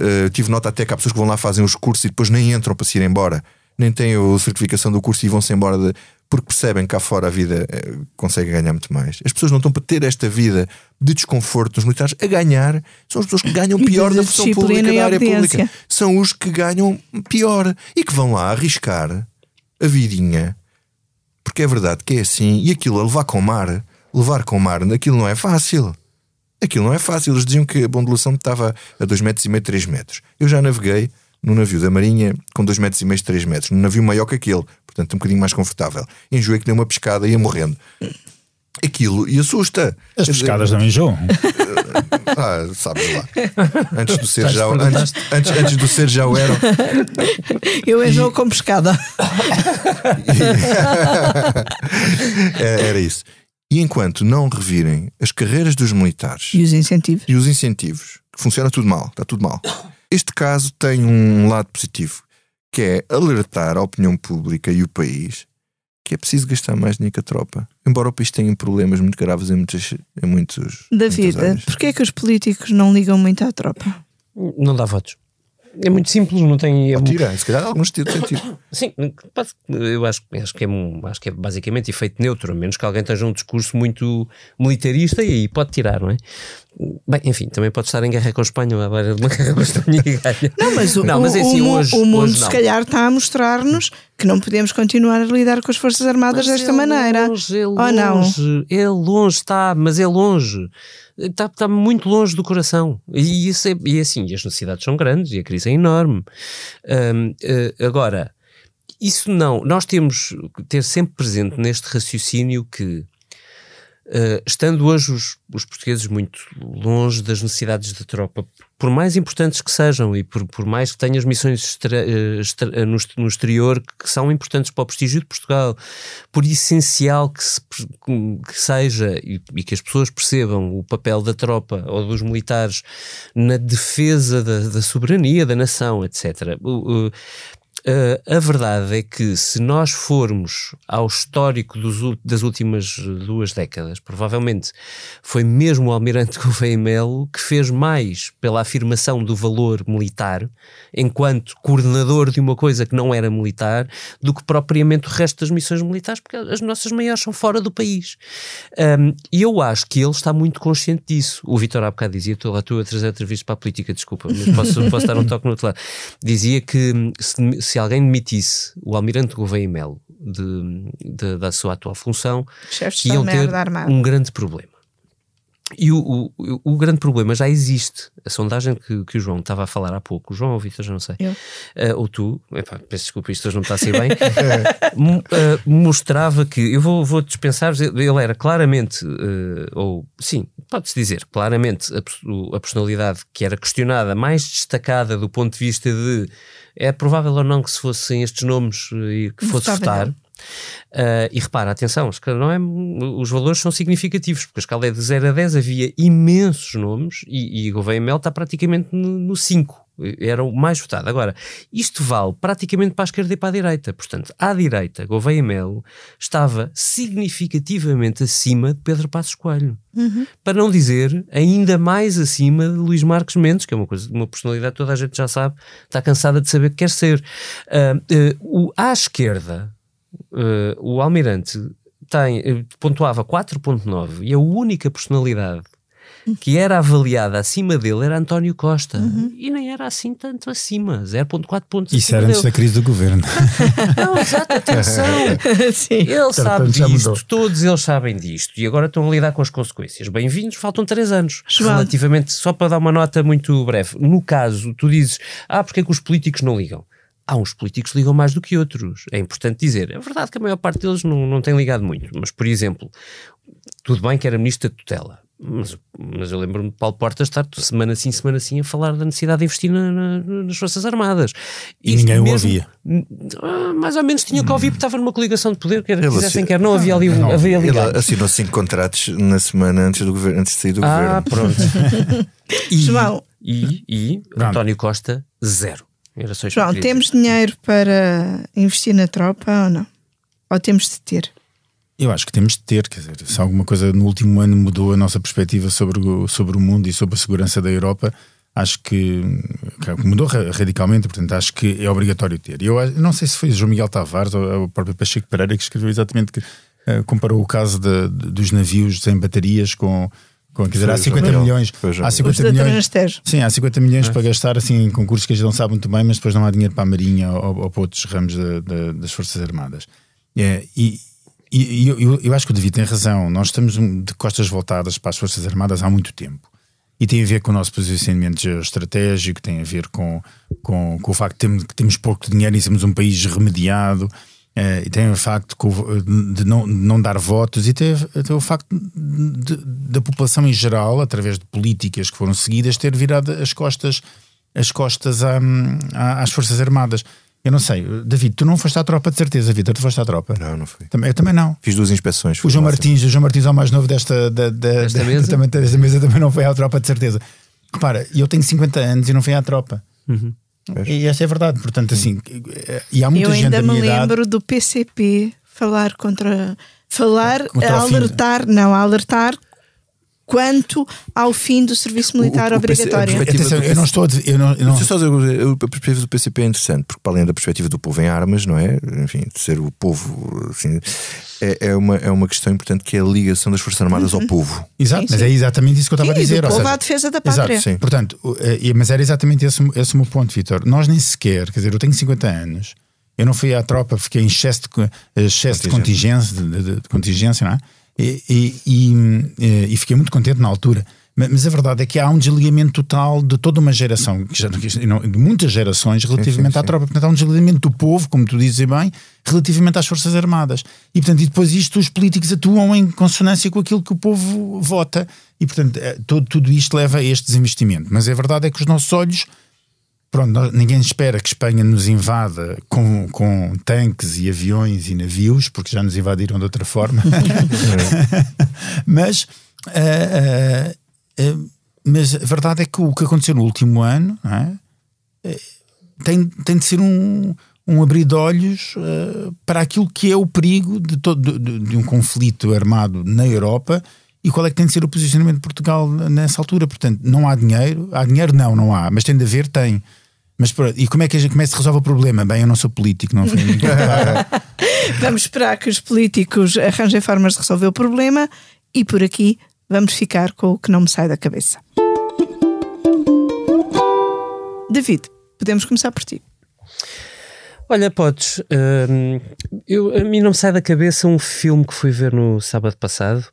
Uh, tive nota até que há pessoas que vão lá fazem os cursos e depois nem entram para se ir embora, nem têm a certificação do curso e vão-se embora de- porque percebem que cá fora a vida eh, consegue ganhar muito mais. As pessoas não estão para ter esta vida de desconforto nos militares a ganhar, são as pessoas que ganham pior na função pública, da área pública. São os que ganham pior e que vão lá arriscar a vidinha porque é verdade que é assim, e aquilo a levar com mar, levar com mar, aquilo não é fácil. Aquilo não é fácil. Eles diziam que a ondulação estava a 2 metros e meio, 3 metros. Eu já naveguei num navio da Marinha com 2 metros e meio, 3 metros, num navio maior que aquele, portanto um bocadinho mais confortável. Enjoei que dei uma pescada e ia morrendo. Aquilo e assusta. As pescadas também enjoam. <laughs> Ah, sabes lá. Antes do ser já, antes, antes, antes do ser já o eram. Eu enjoo com pescada. <laughs> É, Era isso. E enquanto não revirem as carreiras dos militares E os incentivos? e os incentivos, que funciona tudo mal, está tudo mal. Este caso tem um lado positivo, que é alertar a opinião pública e o país que é preciso gastar mais dinheiro com a tropa. Embora o país tenha problemas muito graves em, muitas, em muitos. David, muitas áreas. porquê é que os políticos não ligam muito à tropa? Não dá votos. É muito simples, não tem. é mu- Tira, se calhar alguns têm sentido. <coughs> Sim, eu acho, acho, que é, acho que é basicamente efeito neutro, a menos que alguém tenha um discurso muito militarista e aí pode tirar, não é? Bem, enfim, também pode estar em guerra com a Espanha, agora uma <laughs> guerra com a Espanha e ganha. Não, mas o, Não, mas é assim, o hoje- o mundo hoje se calhar está a mostrar-nos que não podemos continuar a lidar com as Forças Armadas Mas desta é maneira. Longe, é Ou não? longe, é longe, está, mas é longe. Está, está muito longe do coração. E, isso é, e é assim, e as necessidades são grandes e a crise é enorme. Hum, eh, agora, isso não, nós temos que ter sempre presente neste raciocínio que Uh, estando hoje os, os, portugueses muito longe das necessidades da tropa, por mais importantes que sejam e por, por mais que tenham as missões extra, extra, no, no, exterior que são importantes para o prestígio de Portugal, por essencial que, se, que seja e, e, que as pessoas percebam o papel da tropa ou dos militares na defesa da, da soberania da nação, etc. Uh, Uh, a verdade é que se nós formos ao histórico dos, das últimas duas décadas, provavelmente foi mesmo o almirante <laughs> Gouveia Melo que fez mais pela afirmação do valor militar, enquanto coordenador de uma coisa que não era militar, do que propriamente o resto das missões militares, porque as nossas maiores são fora do país. Um, e eu acho que ele está muito consciente disso. O Vitor há bocado dizia, estou lá, estou a trazer entrevistas para a política, desculpa, mas posso, posso dar um toque no outro lado. Dizia que se, se se alguém demitisse o almirante Gouveia Melo de, de, da sua atual função, iam ter um grande problema. E o, o, o, grande problema já existe. A sondagem que, que o João estava a falar há pouco, o João ou o Vitor, já não sei, uh, ou tu, epá, peço desculpa, isto hoje não está a ser bem, <laughs> uh, mostrava que, eu vou, vou dispensar, ele era claramente, uh, ou sim, pode-se dizer, claramente a, a personalidade que era questionada, mais destacada do ponto de vista de é provável ou não que se fossem estes nomes eh, e que fosse votar. Uh, e repara, atenção, não é, os valores são significativos, porque a escala é de 0 a 10, havia imensos nomes e, e Gouveia Mel está praticamente no, no 5 era o mais votado. Agora, isto vale praticamente para a esquerda e para a direita. Portanto, à direita, Gouveia Melo estava significativamente acima de Pedro Passos Coelho. Uhum. Para não dizer ainda mais acima de Luís Marques Mendes, que é uma coisa, uma personalidade que toda a gente já sabe, está cansada de saber que quer ser. Uh, uh, o, à esquerda, uh, o Almirante tem, pontuava 4.9 e a única personalidade que era avaliada acima dele era António Costa. Uhum. E nem era assim tanto acima, 0.4 pontos Isso era antes dele. da crise do governo. <laughs> Não, exato, atenção. <laughs> Ele sabe disto, todos eles sabem disto. E agora estão a lidar com as consequências. Bem-vindos, faltam 3 anos. João. Relativamente, só para dar uma nota muito breve. No caso, tu dizes, ah, porque é que os políticos não ligam? há uns políticos que ligam mais do que outros. É importante dizer. É verdade que a maior parte deles não, não tem ligado muito, mas, por exemplo, tudo bem que era ministro da tutela, mas, mas eu lembro-me de Paulo Portas estar semana sim, semana sim a falar da necessidade de investir na, na, nas Forças Armadas. E Isto ninguém mesmo, o ouvia. Ah, mais ou menos tinha que ouvir porque estava numa coligação de poder, quer quisessem, quer não havia ali não, havia Ele assinou cinco contratos na semana antes, do governo, antes de sair do ah, governo. pronto. <laughs> e, João. E, e António Costa, zero. Era só João, temos dinheiro para investir na tropa ou não? Ou temos de ter? Eu acho que temos de ter, quer dizer, se alguma coisa no último ano mudou a nossa perspectiva sobre o, sobre o mundo e sobre a segurança da Europa, acho que, que mudou radicalmente, portanto acho que é obrigatório ter. Eu não sei se foi João Miguel Tavares ou o próprio Pacheco Pereira que escreveu exatamente que uh, comparou o caso de, de, dos navios sem baterias com com, quer dizer, há 50 milhões. Há 50 milhões sim, há 50 milhões é. para gastar assim, em concursos que a gente não sabe muito bem, mas depois não há dinheiro para a Marinha ou, ou para outros ramos de, de, das Forças Armadas. É, e, e eu, eu, eu, acho que o David tem razão. Nós estamos de costas voltadas para as Forças Armadas há muito tempo. E tem a ver com o nosso posicionamento geoestratégico, tem a ver com, com, com o facto de termos, que temos pouco dinheiro e somos um país remediado. Uh, e tem o facto de não, não dar votos e tem, tem o facto da população em geral, através de políticas que foram seguidas, ter virado as costas, as costas à, às Forças Armadas. Eu não sei, David, tu não foste à tropa de certeza, Vitor, tu foste à tropa? Não, não fui. Também, eu também não. Fiz duas inspeções. O João Martins, o João Martins é o mais novo desta, da, da, desta, mesa? Também, desta mesa também não foi à tropa de certeza. Repara, eu tenho 50 anos e não fui à tropa. Uhum. E essa é verdade, portanto, assim, e há muita eu gente ainda me lembro idade... do PCP falar contra falar, contra alertar, não, alertar quanto ao fim do serviço militar o, o, obrigatório. Atenção, eu não estou a dizer. Eu não, eu não... Só dizer, a perspectiva do PCP é interessante, porque para além da perspectiva do povo em armas, não é? Enfim, de ser o povo. Assim, é, é, uma, é uma questão importante que é a ligação das Forças Armadas uhum. ao povo. Exato, sim, sim. mas é exatamente isso que eu estava a dizer. Do povo seja, à defesa da pátria. Exato, sim. Portanto, mas era exatamente esse, esse o meu ponto, Vitor. Nós nem sequer, quer dizer, eu tenho 50 anos, eu não fui à tropa, fiquei em excesso de, excesso de contingência, de, de, de contingência, não é? E, e, e, e, fiquei muito contente na altura. Mas, a verdade é que há um desligamento total de toda uma geração, de muitas gerações, relativamente sim, à sim. tropa. Portanto, há um desligamento do povo, como tu dizes bem, relativamente às Forças Armadas. E, portanto, e depois isto, os políticos atuam em consonância com aquilo que o povo vota. E, portanto, eh, todo, tudo isto leva a este desinvestimento. Mas a verdade é que os nossos olhos Pronto, ninguém espera que Espanha nos invada com, com tanques e aviões e navios, porque já nos invadiram de outra forma. <laughs> <laughs> mas, ah, ah, ah, mas a verdade é que o que aconteceu no último ano é? Tem, tem de ser um, um abrir de olhos para aquilo que é o perigo de, todo, de, de um conflito armado na Europa e qual é que tem de ser o posicionamento de Portugal nessa altura. Portanto, não há dinheiro. Há dinheiro? Não, não há. Mas tem de haver? Tem. Mas e como é que a gente como é que se resolve o problema? Bem, eu não sou político, não foi ninguém. <laughs> Vamos esperar que os políticos arranjem formas de resolver o problema e por aqui vamos ficar com o que não me sai da cabeça. David, podemos começar por ti. Olha, podes. hum, eu, a mim não me sai da cabeça um filme que fui ver no sábado passado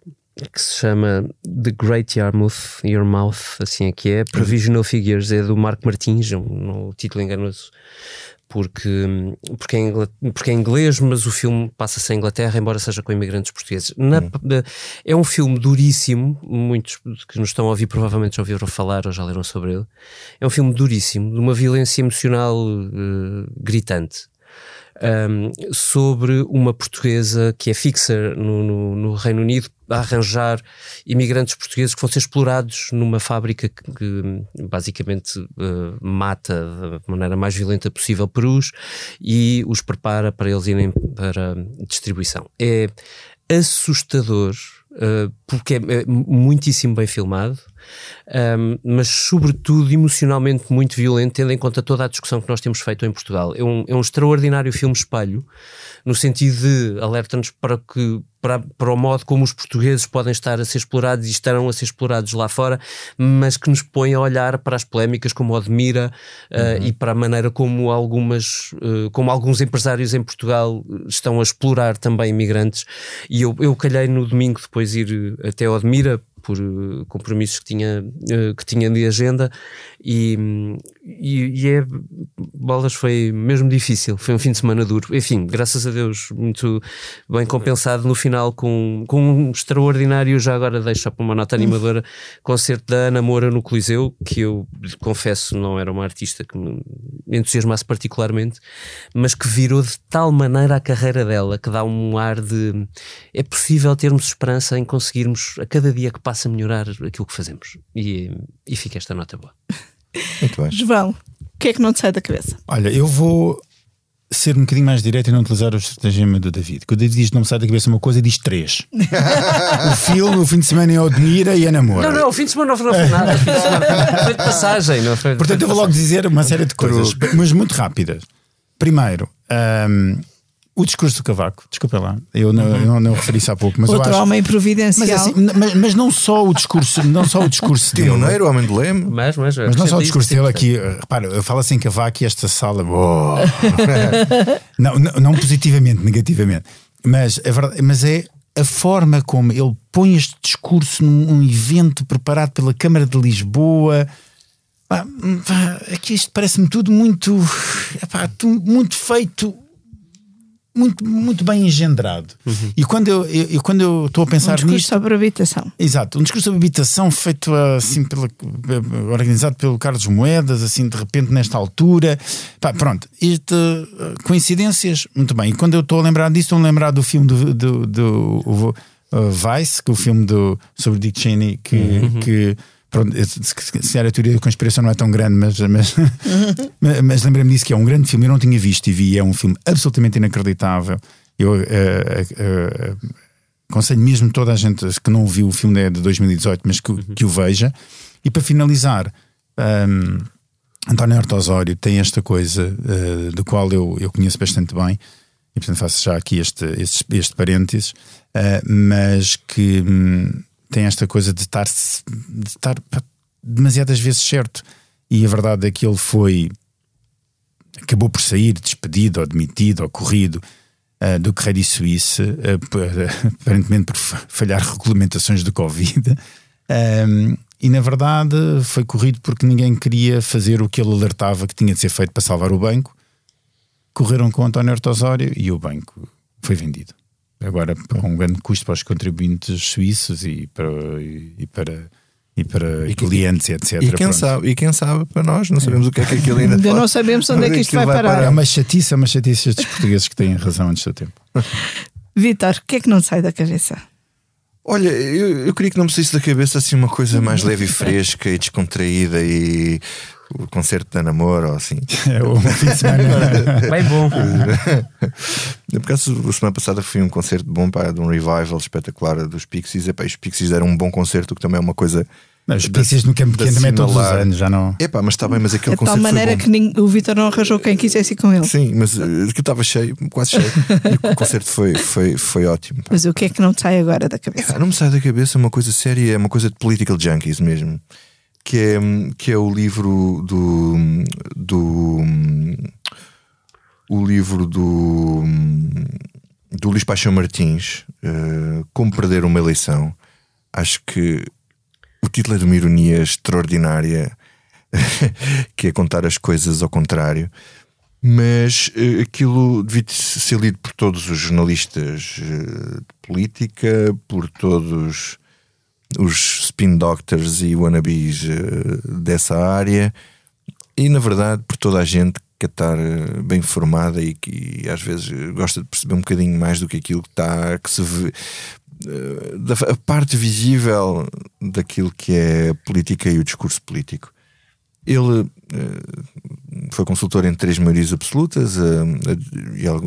que se chama The Great Yarmouth, Your Mouth, assim é que é. Provisional Figures, é do Marco Martins, um, um título enganoso. Porque, hum, porque, é ingla- porque é inglês, mas o filme passa-se em Inglaterra, embora seja com imigrantes portugueses. Na- da- é um filme duríssimo, muitos que nos estão a ouvir provavelmente já ouviram falar ou já leram sobre ele. É um filme duríssimo, de uma violência emocional eh, gritante. Um, sobre uma portuguesa que é fixa no, no- no Reino Unido a arranjar imigrantes portugueses que vão ser explorados numa fábrica que, que, basicamente eh, mata da maneira mais violenta possível perus e os prepara para eles irem para distribuição. É assustador eh, porque é, é muitíssimo bem filmado. Um, mas sobretudo emocionalmente muito violento, tendo em conta toda a discussão que nós temos feito em Portugal. É um, é um extraordinário filme espelho, no sentido de alerta-nos para, que, para, para o modo como os portugueses podem estar a ser explorados e estarão a ser explorados lá fora, mas que nos põe a olhar para as polémicas como o Admira uh, e para a maneira como algumas uh, como alguns empresários em Portugal estão a explorar também imigrantes. E eu, eu calhei no domingo depois ir até ao Admira por uh, compromissos que tinha, uh, que tinha de agenda e, e, e é bolas foi mesmo difícil, foi um fim de semana duro. Enfim, graças a Deus muito bem compensado no final com, com um extraordinário, já agora deixo para uma nota animadora, concerto da Ana Moura no Coliseu, que eu confesso não era uma artista que me entusiasmasse particularmente, mas que virou de tal maneira a carreira dela, que dá um ar de é possível termos esperança em conseguirmos a cada dia que passa melhorar aquilo que fazemos e, e fica esta nota boa. Muito bem. João, o que é que não te sai da cabeça? Olha, eu vou ser um bocadinho mais direto e não utilizar o estratagema do David. Quando o David diz não me sai da cabeça uma coisa, diz três. <laughs> o filme, o fim de semana em Odmira e a namora. Não, não, o fim de semana não foi nada, foi de passagem, não foi? Portanto, eu vou logo dizer uma série de coisas, mas muito rápidas. Primeiro, hum, o discurso do Cavaco, desculpa lá, eu não, eu não, não referi isso há pouco, mas Outro eu acho. homem providencial. Mas, assim, mas, mas não só o discurso, não só o discurso dele. Pioneiro, homem de leme. Mas, mas, Mas não só o discurso dele aqui, repara, eu falo assim Cavaco e esta sala, oh. <laughs> não, não, não positivamente, negativamente, mas é, verdade, mas é a forma como ele põe este discurso num um evento preparado pela Câmara de Lisboa. Pá, pá, é que isto parece-me tudo muito, muito feito, muito, muito bem engendrado. E quando eu, eu, eu- quando eu estou a um pensar discurso nisto. sobre habitação. Exato, um discurso de habitação feito assim pela, organizado pelo Carlos Moedas, assim de repente nesta altura. Pá, pronto, isto, eh, coincidências, muito bem. E quando eu estou a lembrar disso, estou a lembrar do filme do, do, do, o, uh, Vice, que é o filme do, sobre Dick Cheney, que, que pronto, se a teoria da conspiração não é tão grande, mas, mas, <laughs> mas, mas lembrei-me disso que é um grande filme, eu não tinha visto e vi, é um filme absolutamente inacreditável. Eu eh, eh, aconselho mesmo toda a gente que não viu o filme é de 2018, mas que, que o veja. E para finalizar, hum, António Horta Osório tem esta coisa eh, do qual eu, eu conheço bastante bem, e portanto faço já aqui este, este, este parênteses, eh, mas que hum, tem esta coisa de estar, de estar demasiadas vezes certo. E a verdade é que ele foi acabou por sair despedido ou demitido ou corrido uh, do Credit Suisse, uh, <laughs> aparentemente por fa- falhar regulamentações do Covid. Um, e na verdade foi corrido porque ninguém queria fazer o que ele alertava que tinha de ser feito para salvar o banco. Correram com António Ortosório e o banco foi vendido. Agora com um grande custo para os contribuintes suíços e para, e para, e para E que- clientes, etc. E quem, Pronto. sabe, e quem sabe para nós, não sabemos o que é que aquilo ainda Ainda pode- não sabemos onde é que isto vai parar. É uma chatice, é uma chatice estes portugueses que têm razão antes do tempo. <laughs> Vitor, o que é que não sai da cabeça? Olha, eu, eu queria que não me saísse da cabeça assim uma coisa mais leve e fresca e descontraída e o concerto de namoro ou assim. É o fim de semana. Bem bom. Por acaso, a semana passada foi um concerto bom pá, de um revival espetacular dos Pixies. E os Pixies deram um bom concerto, que também é uma coisa. Não, Os de- Pixies no campo de pequeno também é todos os anos, já não. Epá, mas está bem, mas aquele De tal concerto maneira foi bom. que nin- o Vitor não arranjou quem quisesse ir com ele. Sim, mas uh, aquilo estava cheio, quase cheio. e o concerto foi, foi, foi ótimo. pá. Mas o que é que não te sai agora da cabeça? Epá, não me sai da cabeça uma coisa séria, é uma coisa de political junkies mesmo. Que é, que é o livro do. do o livro do. do Luís Paixão Martins, eh, Como Perder uma Eleição. Acho que o título é de uma ironia extraordinária, <laughs> que é contar as coisas ao contrário. Mas eh, aquilo devia ser lido por todos os jornalistas eh, de política, por todos os spin doctors e wannabes eh, dessa área e, na verdade, por toda a gente que estar eh, bem formada e que às vezes gosta de perceber um bocadinho mais do que aquilo que está, que se vê, eh, da a parte visível daquilo que é a política e o discurso político. Ele foi consultor em três maiorias absolutas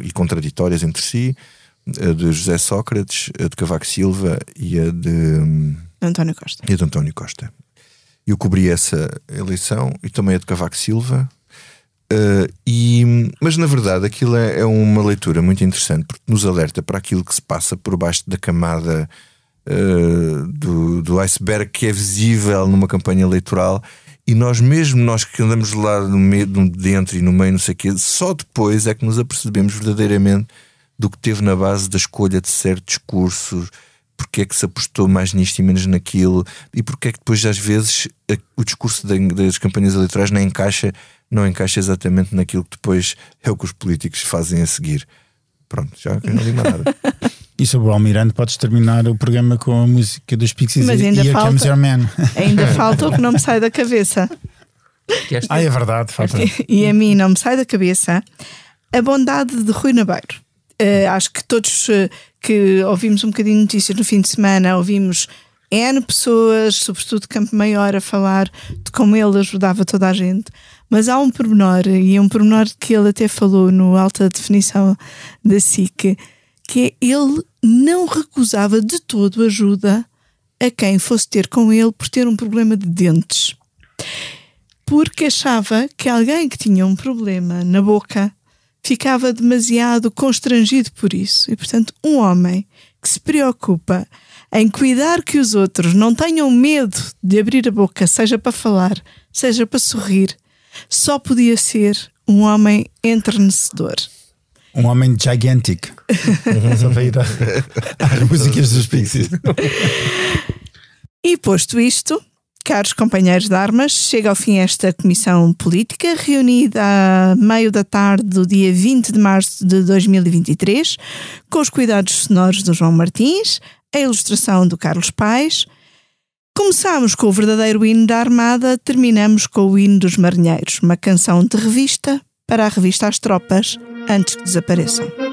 e contraditórias entre si: a de José Sócrates, a de Cavaco Silva e a de, hum, António Costa. e de António Costa. Eu cobri essa eleição e também a de Cavaco Silva. eh, e, mas na verdade aquilo é, é uma leitura muito interessante porque nos alerta para aquilo que se passa por baixo da camada eh, do, do iceberg que é visível numa campanha eleitoral e nós mesmo nós que andamos lá no meio, dentro e no meio, não sei o quê, só depois é que nos apercebemos verdadeiramente do que teve na base da escolha de certo discurso, porque é que se apostou mais nisto e menos naquilo, e porque é que depois às vezes a- o discurso da- das campanhas eleitorais não encaixa, não encaixa exatamente naquilo que depois é o que os políticos fazem a seguir. Pronto, já não digo mais nada. <laughs> E sobre o Almirante, podes terminar o programa com a música dos Pixies Mas e ainda Here Comes falta- Your Man. <laughs> Ainda <laughs> falta o que não me sai da cabeça. Esta- Ah, é verdade, falta. e a mim não me sai da cabeça a bondade de Rui Nabeiro. Eh, acho que todos eh, que ouvimos um bocadinho de notícias no fim de semana, ouvimos N pessoas, sobretudo Campo Maior, a falar de como ele ajudava toda a gente. Mas há um pormenor, e é um pormenor que ele até falou no alta definição da SIC, que é ele não recusava de todo ajuda a quem fosse ter com ele por ter um problema de dentes porque achava que alguém que tinha um problema na boca ficava demasiado constrangido por isso. E, portanto, um homem que se preocupa em cuidar que os outros não tenham medo de abrir a boca, seja para falar, seja para sorrir, só podia ser um homem entrenecedor. Um homem gigantic. <laughs> Só para ir a- <laughs> às músicas dos Pixies. E posto isto, caros companheiros de armas, chega ao fim esta comissão política, reunida a meio da tarde do dia 20 de março de 2023, com os cuidados sonoros do João Martins, a ilustração do Carlos Paes. Começámos com o verdadeiro hino da Armada, terminamos com o hino dos Marinheiros, uma canção de revista para a revista As Tropas, antes que desapareçam.